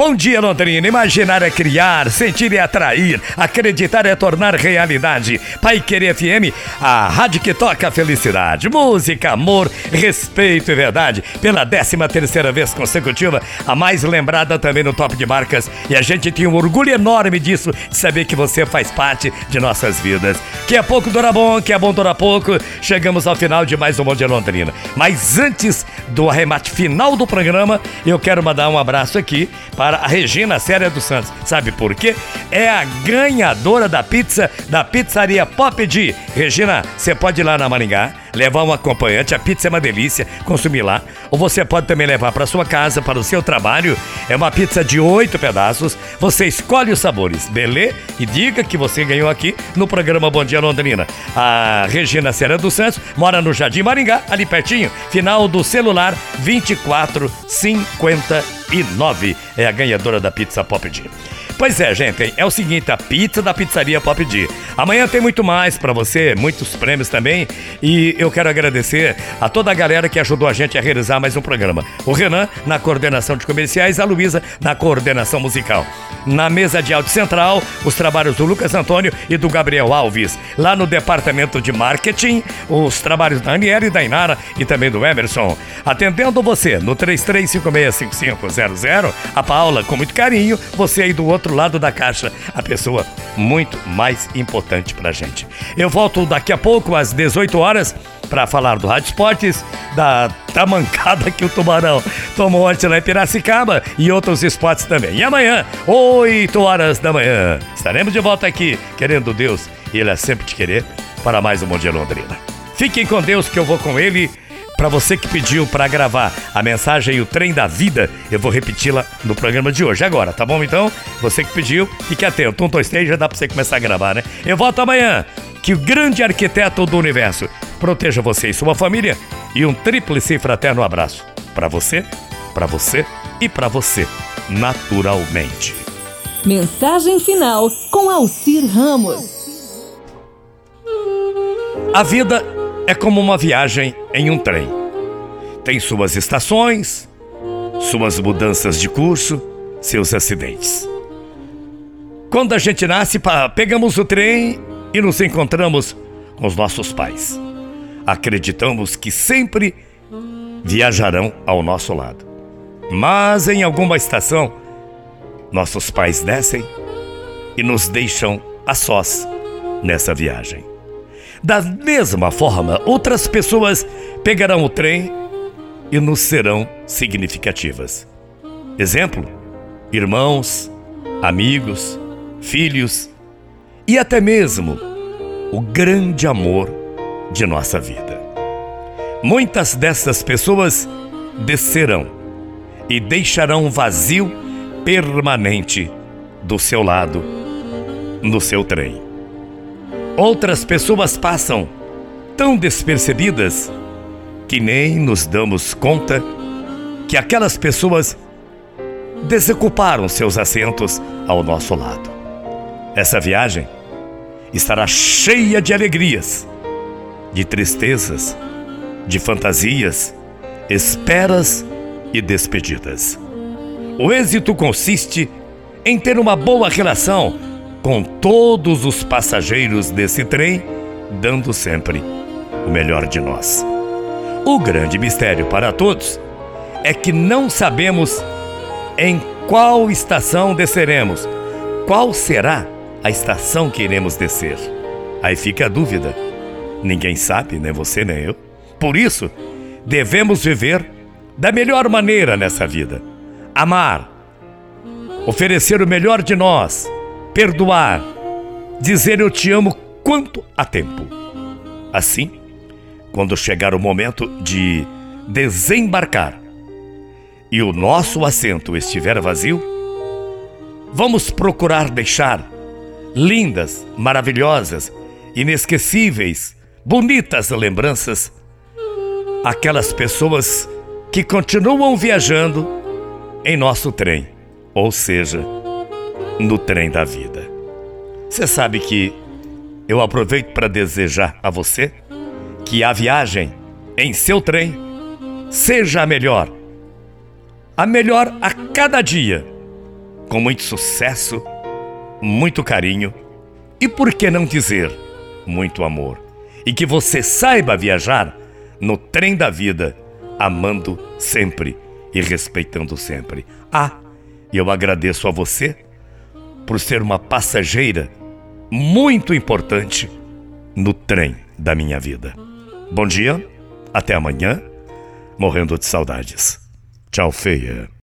Bom dia, Londrina. Imaginar é criar, sentir é atrair, acreditar é tornar realidade. Pai Querer FM, a rádio que toca a felicidade. Música, amor, respeito e verdade. Pela 13 terceira vez consecutiva, a mais lembrada também no top de marcas. E a gente tem um orgulho enorme disso, de saber que você faz parte de nossas vidas. Que é pouco dura bom, que é bom dura pouco. Chegamos ao final de mais um Bom Dia Londrina. Mas antes do arremate final do programa, eu quero mandar um abraço aqui para a Regina Séria dos Santos. Sabe por quê? É a ganhadora da pizza da pizzaria Pop D. Regina, você pode ir lá na Maringá, levar um acompanhante, a pizza é uma delícia, consumir lá. Ou você pode também levar para sua casa, para o seu trabalho. É uma pizza de oito pedaços. Você escolhe os sabores, beleza? E diga que você ganhou aqui no programa Bom Dia Londrina. A Regina Séria dos Santos mora no Jardim Maringá, ali pertinho. Final do celular 2459 é a ganhadora da pizza Pop D. Pois é, gente, é o seguinte, a pizza da pizzaria Pop D. Amanhã tem muito mais para você, muitos prêmios também, e eu quero agradecer a toda a galera que ajudou a gente a realizar mais um programa. O Renan na coordenação de comerciais, a Luísa na coordenação musical. Na mesa de áudio central, os trabalhos do Lucas Antônio e do Gabriel Alves. Lá no departamento de marketing, os trabalhos da Aniela e da Inara e também do Emerson. Atendendo você no 33565500, a Paula, com muito carinho, você aí do outro lado da caixa, a pessoa muito mais importante pra gente. Eu volto daqui a pouco, às 18 horas, para falar do Rádio Esportes, da tamancada que o Tubarão tomou ontem lá em Piracicaba e outros esportes também. E amanhã, 8 horas da manhã, estaremos de volta aqui, querendo Deus, e Ele é sempre te querer, para mais um Dia Londrina. Fiquem com Deus que eu vou com Ele. Para você que pediu para gravar a mensagem O Trem da Vida, eu vou repeti-la no programa de hoje, agora, tá bom? Então, você que pediu, fique atento. Um, dois, três, já dá para você começar a gravar, né? Eu volto amanhã. Que o grande arquiteto do universo proteja você e sua família. E um tríplice fraterno abraço. Para você, para você e para você, naturalmente. Mensagem final com Alcir Ramos. A vida é como uma viagem em um trem. Tem suas estações, suas mudanças de curso, seus acidentes. Quando a gente nasce, pegamos o trem e nos encontramos com os nossos pais. Acreditamos que sempre viajarão ao nosso lado. Mas em alguma estação, nossos pais descem e nos deixam a sós nessa viagem. Da mesma forma, outras pessoas pegarão o trem e nos serão significativas. Exemplo: irmãos, amigos, filhos e até mesmo o grande amor de nossa vida. Muitas dessas pessoas descerão e deixarão um vazio permanente do seu lado no seu trem. Outras pessoas passam tão despercebidas que nem nos damos conta que aquelas pessoas desocuparam seus assentos ao nosso lado. Essa viagem estará cheia de alegrias, de tristezas, de fantasias, esperas e despedidas. O êxito consiste em ter uma boa relação com todos os passageiros desse trem, dando sempre o melhor de nós. O grande mistério para todos é que não sabemos em qual estação desceremos, qual será a estação que iremos descer. Aí fica a dúvida. Ninguém sabe, nem você nem eu. Por isso, devemos viver da melhor maneira nessa vida. Amar, oferecer o melhor de nós, perdoar, dizer eu te amo quanto há tempo. Assim, quando chegar o momento de desembarcar e o nosso assento estiver vazio, vamos procurar deixar lindas, maravilhosas, inesquecíveis, bonitas lembranças aquelas pessoas que continuam viajando em nosso trem, ou seja, no trem da vida. Você sabe que eu aproveito para desejar a você que a viagem em seu trem seja a melhor. A melhor a cada dia. com muito sucesso, muito carinho e, por que não dizer, muito amor. E que você saiba viajar no trem da vida, amando sempre e respeitando sempre. Ah, eu agradeço a você por ser uma passageira muito importante no trem da minha vida. Bom dia, até amanhã, morrendo de saudades. Tchau, feia.